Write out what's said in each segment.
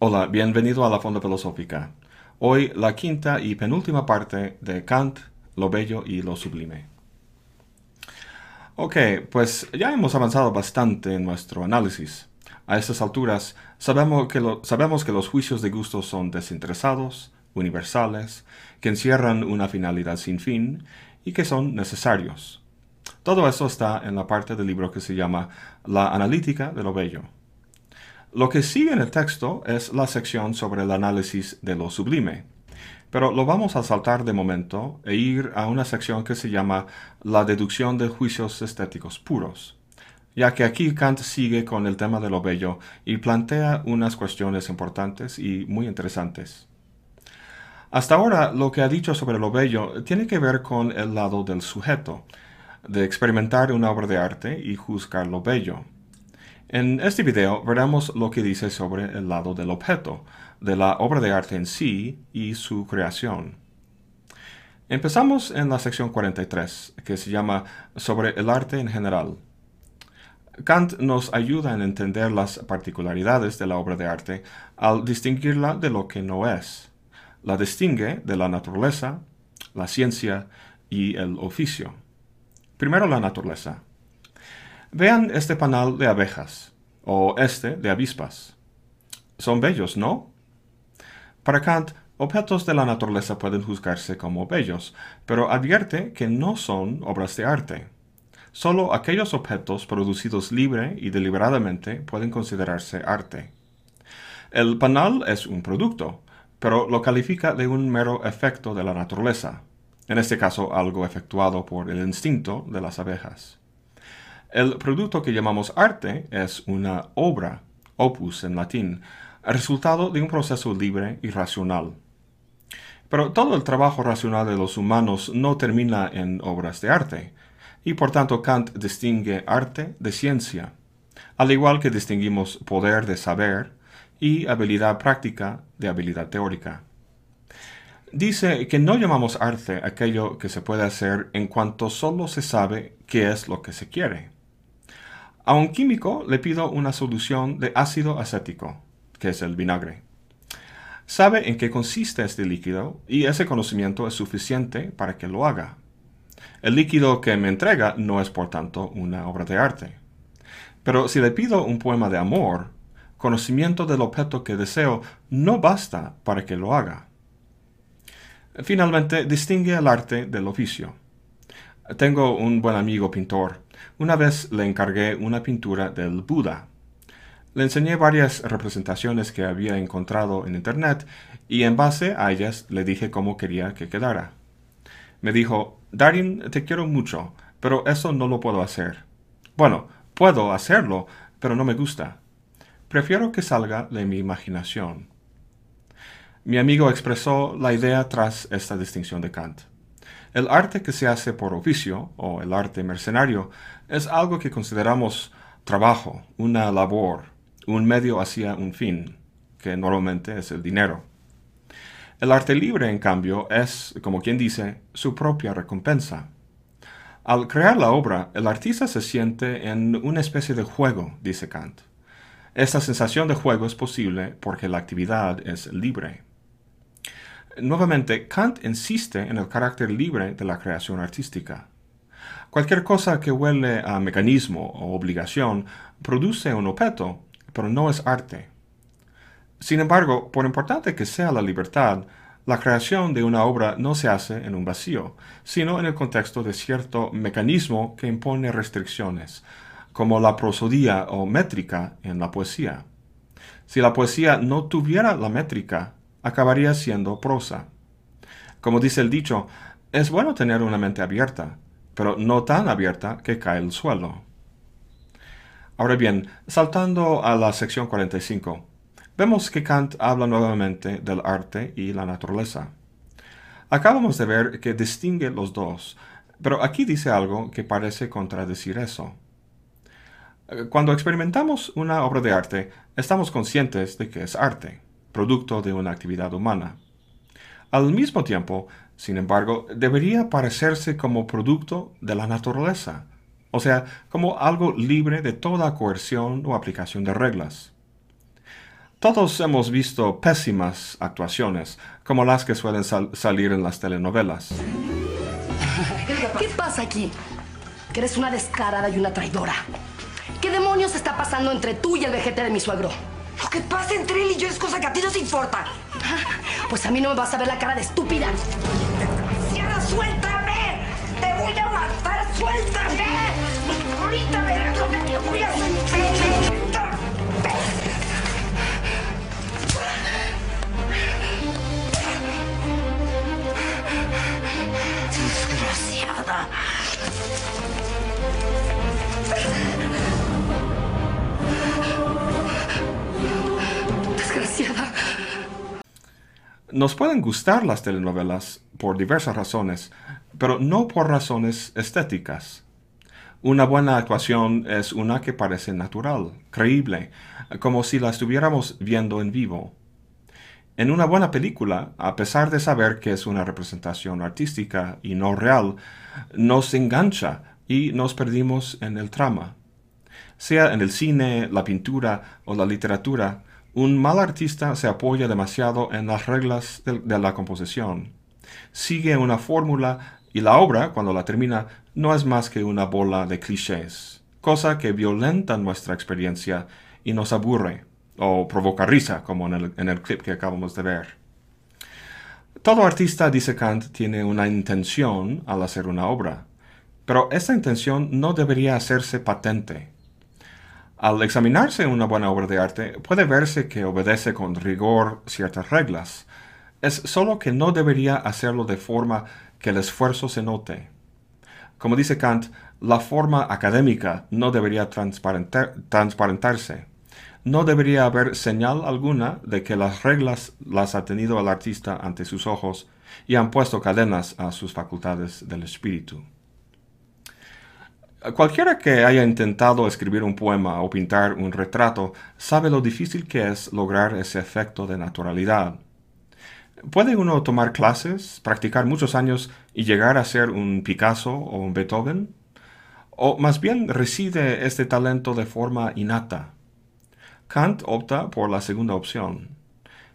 Hola, bienvenido a la Fonda Filosófica. Hoy la quinta y penúltima parte de Kant, lo bello y lo sublime. Ok, pues ya hemos avanzado bastante en nuestro análisis. A estas alturas sabemos que, sabemos que los juicios de gusto son desinteresados, universales, que encierran una finalidad sin fin y que son necesarios. Todo eso está en la parte del libro que se llama La analítica de lo bello. Lo que sigue en el texto es la sección sobre el análisis de lo sublime, pero lo vamos a saltar de momento e ir a una sección que se llama la deducción de juicios estéticos puros, ya que aquí Kant sigue con el tema de lo bello y plantea unas cuestiones importantes y muy interesantes. Hasta ahora lo que ha dicho sobre lo bello tiene que ver con el lado del sujeto, de experimentar una obra de arte y juzgar lo bello. En este video veremos lo que dice sobre el lado del objeto, de la obra de arte en sí y su creación. Empezamos en la sección 43, que se llama Sobre el arte en general. Kant nos ayuda en entender las particularidades de la obra de arte al distinguirla de lo que no es. La distingue de la naturaleza, la ciencia y el oficio. Primero la naturaleza. Vean este panal de abejas, o este de avispas. Son bellos, ¿no? Para Kant, objetos de la naturaleza pueden juzgarse como bellos, pero advierte que no son obras de arte. Solo aquellos objetos producidos libre y deliberadamente pueden considerarse arte. El panal es un producto, pero lo califica de un mero efecto de la naturaleza, en este caso algo efectuado por el instinto de las abejas. El producto que llamamos arte es una obra, opus en latín, resultado de un proceso libre y racional. Pero todo el trabajo racional de los humanos no termina en obras de arte, y por tanto Kant distingue arte de ciencia, al igual que distinguimos poder de saber y habilidad práctica de habilidad teórica. Dice que no llamamos arte aquello que se puede hacer en cuanto solo se sabe qué es lo que se quiere. A un químico le pido una solución de ácido acético, que es el vinagre. Sabe en qué consiste este líquido y ese conocimiento es suficiente para que lo haga. El líquido que me entrega no es por tanto una obra de arte. Pero si le pido un poema de amor, conocimiento del objeto que deseo no basta para que lo haga. Finalmente, distingue el arte del oficio. Tengo un buen amigo pintor una vez le encargué una pintura del Buda. Le enseñé varias representaciones que había encontrado en Internet y en base a ellas le dije cómo quería que quedara. Me dijo, Darin, te quiero mucho, pero eso no lo puedo hacer. Bueno, puedo hacerlo, pero no me gusta. Prefiero que salga de mi imaginación. Mi amigo expresó la idea tras esta distinción de Kant. El arte que se hace por oficio, o el arte mercenario, es algo que consideramos trabajo, una labor, un medio hacia un fin, que normalmente es el dinero. El arte libre, en cambio, es, como quien dice, su propia recompensa. Al crear la obra, el artista se siente en una especie de juego, dice Kant. Esta sensación de juego es posible porque la actividad es libre. Nuevamente, Kant insiste en el carácter libre de la creación artística. Cualquier cosa que huele a mecanismo o obligación produce un objeto, pero no es arte. Sin embargo, por importante que sea la libertad, la creación de una obra no se hace en un vacío, sino en el contexto de cierto mecanismo que impone restricciones, como la prosodía o métrica en la poesía. Si la poesía no tuviera la métrica, acabaría siendo prosa. Como dice el dicho, es bueno tener una mente abierta, pero no tan abierta que cae el suelo. Ahora bien, saltando a la sección 45, vemos que Kant habla nuevamente del arte y la naturaleza. Acabamos de ver que distingue los dos, pero aquí dice algo que parece contradecir eso. Cuando experimentamos una obra de arte, estamos conscientes de que es arte producto de una actividad humana. Al mismo tiempo, sin embargo, debería parecerse como producto de la naturaleza, o sea, como algo libre de toda coerción o aplicación de reglas. Todos hemos visto pésimas actuaciones, como las que suelen salir en las telenovelas. ¿Qué pasa aquí? Eres una descarada y una traidora. ¿Qué demonios está pasando entre tú y el vejete de mi suegro? Lo que pasa entre él y yo es cosa que a ti no te importa. Pues a mí no me vas a ver la cara de estúpida. ¡Desgraciada, suéltame! ¡Te voy a matar! ¡Suéltame! Ahorita verás lo que te voy a hacer. Desgraciada. Nos pueden gustar las telenovelas por diversas razones, pero no por razones estéticas. Una buena actuación es una que parece natural, creíble, como si la estuviéramos viendo en vivo. En una buena película, a pesar de saber que es una representación artística y no real, nos engancha y nos perdimos en el trama. Sea en el cine, la pintura o la literatura, un mal artista se apoya demasiado en las reglas de, la composición. Sigue una fórmula y la obra, cuando la termina, no es más que una bola de clichés, cosa que violenta nuestra experiencia y nos aburre o provoca risa, como en el, en el clip que acabamos de ver. Todo artista, dice Kant, tiene una intención al hacer una obra, pero esa intención no debería hacerse patente. Al examinarse una buena obra de arte, puede verse que obedece con rigor ciertas reglas. Es solo que no debería hacerlo de forma que el esfuerzo se note. Como dice Kant, la forma académica no debería transparentarse no debería haber señal alguna de que las reglas las ha tenido el artista ante sus ojos y han puesto cadenas a sus facultades del espíritu. Cualquiera que haya intentado escribir un poema o pintar un retrato sabe lo difícil que es lograr ese efecto de naturalidad. ¿Puede uno tomar clases, practicar muchos años y llegar a ser un Picasso o un Beethoven? ¿O más bien reside este talento de forma innata? Kant opta por la segunda opción.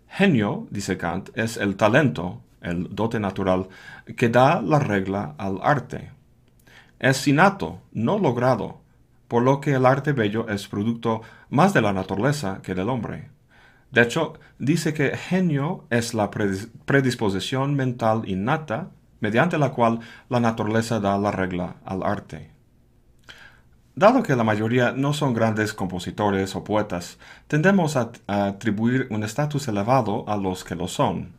Genio, dice Kant, es el talento, el dote natural, que da la regla al arte. Es innato, no logrado, por lo que el arte bello es producto más de la naturaleza que del hombre. De hecho, dice que genio es la predisposición mental innata mediante la cual la naturaleza da la regla al arte. Dado que la mayoría no son grandes compositores o poetas, tendemos a, atribuir un estatus elevado a los que lo son.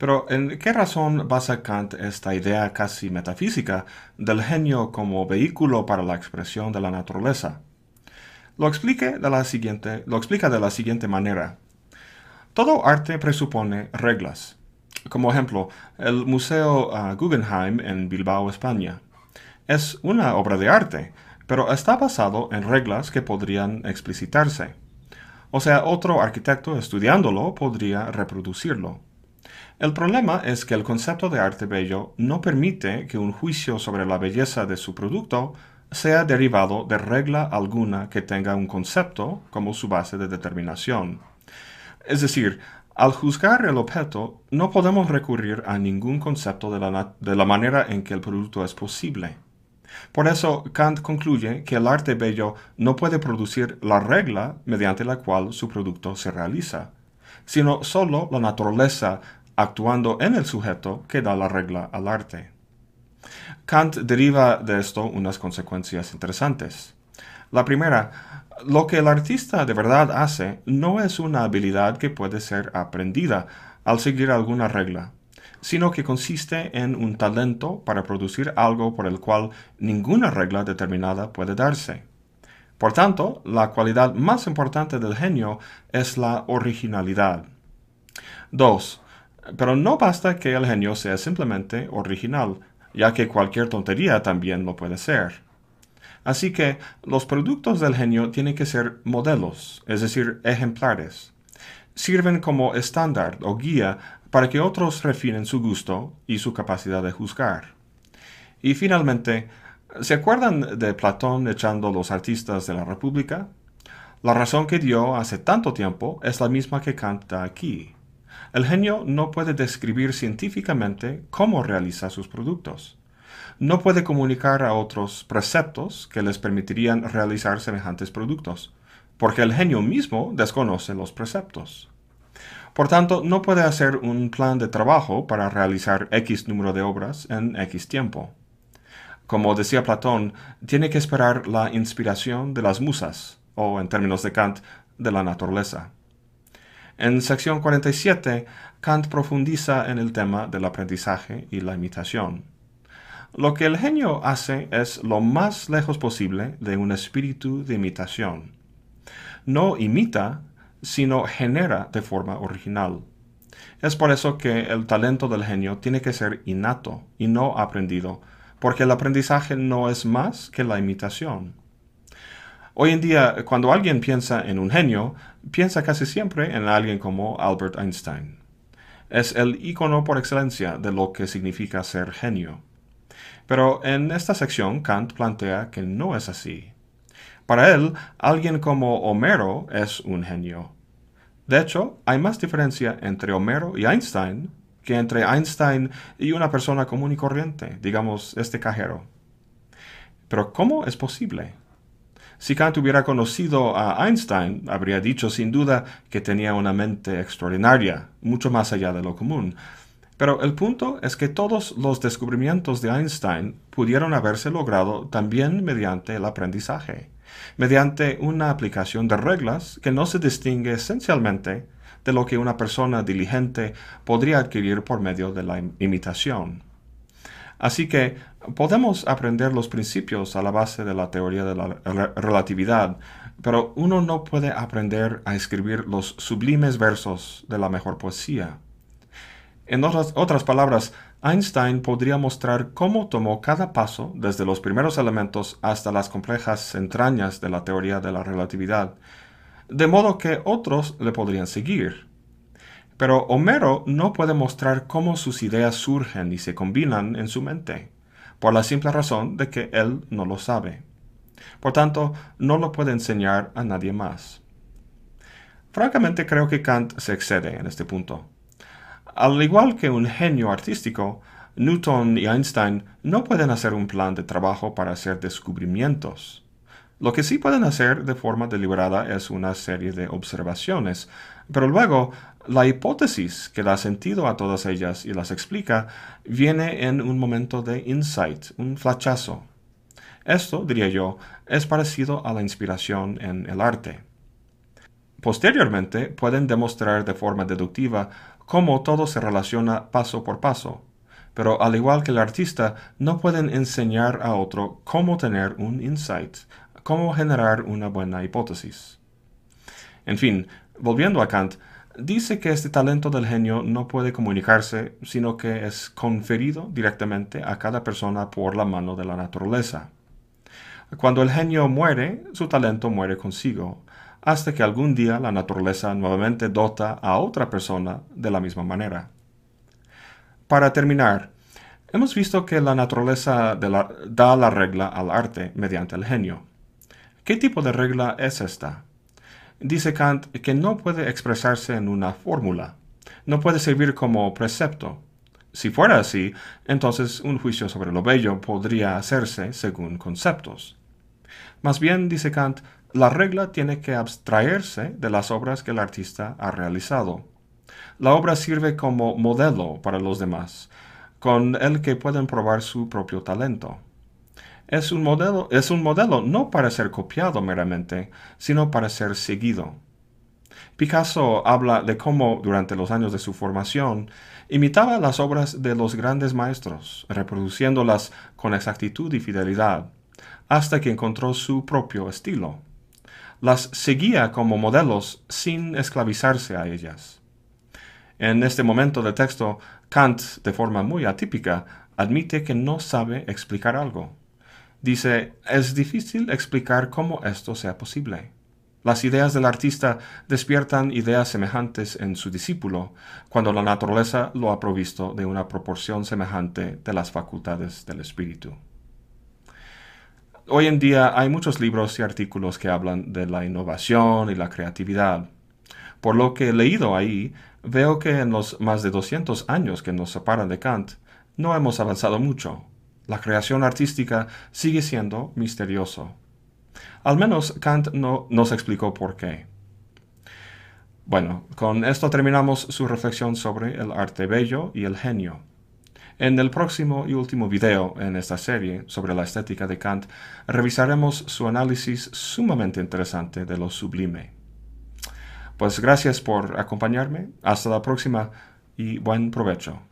Pero ¿en qué razón basa Kant esta idea casi metafísica del genio como vehículo para la expresión de la naturaleza? Lo, explique de la siguiente, lo explica de la siguiente manera. Todo arte presupone reglas. Como ejemplo, el Museo ah, Guggenheim en Bilbao, España. Es una obra de arte, pero está basado en reglas que podrían explicitarse. O sea, otro arquitecto estudiándolo podría reproducirlo. El problema es que el concepto de arte bello no permite que un juicio sobre la belleza de su producto sea derivado de regla alguna que tenga un concepto como su base de determinación. Es decir, al juzgar el objeto, no podemos recurrir a ningún concepto de la, de la manera en que el producto es posible. Por eso Kant concluye que el arte bello no puede producir la regla mediante la cual su producto se realiza, sino sólo la naturaleza actuando en el sujeto que da la regla al arte. Kant deriva de esto unas consecuencias interesantes. La primera, lo que el artista de verdad hace no es una habilidad que puede ser aprendida al seguir alguna regla, sino que consiste en un talento para producir algo por el cual ninguna regla determinada puede darse. Por tanto, la cualidad más importante del genio es la originalidad. 2. Pero no basta que el genio sea simplemente original, ya que cualquier tontería también lo puede ser. Así que los productos del genio tienen que ser modelos, es decir, ejemplares. Sirven como estándar o guía para que otros refinen su gusto y su capacidad de juzgar. Y finalmente, ¿se acuerdan de Platón echando los artistas de la República? La razón que dio hace tanto tiempo es la misma que Kant da aquí. El genio no puede describir científicamente cómo realiza sus productos. No puede comunicar a otros preceptos que les permitirían realizar semejantes productos, porque el genio mismo desconoce los preceptos. Por tanto, no puede hacer un plan de trabajo para realizar X número de obras en X tiempo. Como decía Platón, tiene que esperar la inspiración de las musas, o en términos de Kant, de la naturaleza. En sección 47, Kant profundiza en el tema del aprendizaje y la imitación. Lo que el genio hace es lo más lejos posible de un espíritu de imitación. No imita, sino genera de forma original. Es por eso que el talento del genio tiene que ser innato y no aprendido, porque el aprendizaje no es más que la imitación. Hoy en día, cuando alguien piensa en un genio, piensa casi siempre en alguien como Albert Einstein. Es el icono por excelencia de lo que significa ser genio. Pero en esta sección Kant plantea que no es así. Para él, alguien como Homero es un genio. De hecho, hay más diferencia entre Homero y Einstein que entre Einstein y una persona común y corriente, digamos este cajero. Pero ¿cómo es posible? Si Kant hubiera conocido a Einstein, habría dicho sin duda que tenía una mente extraordinaria, mucho más allá de lo común. Pero el punto es que todos los descubrimientos de Einstein pudieron haberse logrado también mediante el aprendizaje, mediante una aplicación de reglas que no se distingue esencialmente de lo que una persona diligente podría adquirir por medio de la imitación. Así que podemos aprender los principios a la base de la teoría de la relatividad, pero uno no puede aprender a escribir los sublimes versos de la mejor poesía. En otras, palabras, Einstein podría mostrar cómo tomó cada paso desde los primeros elementos hasta las complejas entrañas de la teoría de la relatividad, de modo que otros le podrían seguir. Pero Homero no puede mostrar cómo sus ideas surgen y se combinan en su mente, por la simple razón de que él no lo sabe. Por tanto, no lo puede enseñar a nadie más. Francamente creo que Kant se excede en este punto. Al igual que un genio artístico, Newton y Einstein no pueden hacer un plan de trabajo para hacer descubrimientos. Lo que sí pueden hacer de forma deliberada es una serie de observaciones, pero luego la hipótesis que da sentido a todas ellas y las explica viene en un momento de insight, un flachazo. Esto, diría yo, es parecido a la inspiración en el arte. Posteriormente pueden demostrar de forma deductiva cómo todo se relaciona paso por paso, pero al igual que el artista, no pueden enseñar a otro cómo tener un insight, cómo generar una buena hipótesis. En fin, volviendo a Kant, dice que este talento del genio no puede comunicarse, sino que es conferido directamente a cada persona por la mano de la naturaleza. Cuando el genio muere, su talento muere consigo, hasta que algún día la naturaleza nuevamente dota a otra persona de la misma manera. Para terminar, hemos visto que la naturaleza da la regla al arte mediante el genio. ¿Qué tipo de regla es esta? Dice Kant que no puede expresarse en una fórmula, no puede servir como precepto. Si fuera así, entonces un juicio sobre lo bello podría hacerse según conceptos. Más bien, dice Kant, la regla tiene que abstraerse de las obras que el artista ha realizado. La obra sirve como modelo para los demás, con el que pueden probar su propio talento es un modelo, es un modelo no para ser copiado meramente, sino para ser seguido. Picasso habla de cómo, durante los años de su formación, imitaba las obras de los grandes maestros, reproduciéndolas con exactitud y fidelidad, hasta que encontró su propio estilo. Las seguía como modelos sin esclavizarse a ellas. En este momento del texto, Kant, de forma muy atípica, admite que no sabe explicar algo. Dice, es difícil explicar cómo esto sea posible. Las ideas del artista despiertan ideas semejantes en su discípulo, cuando la naturaleza lo ha provisto de una proporción semejante de las facultades del espíritu. Hoy en día hay muchos libros y artículos que hablan de la innovación y la creatividad. Por lo que he leído ahí, veo que en los más de 200 años que nos separan de Kant, no hemos avanzado mucho. La creación artística sigue siendo misterioso. Al menos Kant no nos explicó por qué. Bueno, con esto terminamos su reflexión sobre el arte bello y el genio. En el próximo y último video en esta serie sobre la estética de Kant, revisaremos su análisis sumamente interesante de lo sublime. Pues gracias por acompañarme, hasta la próxima y buen provecho.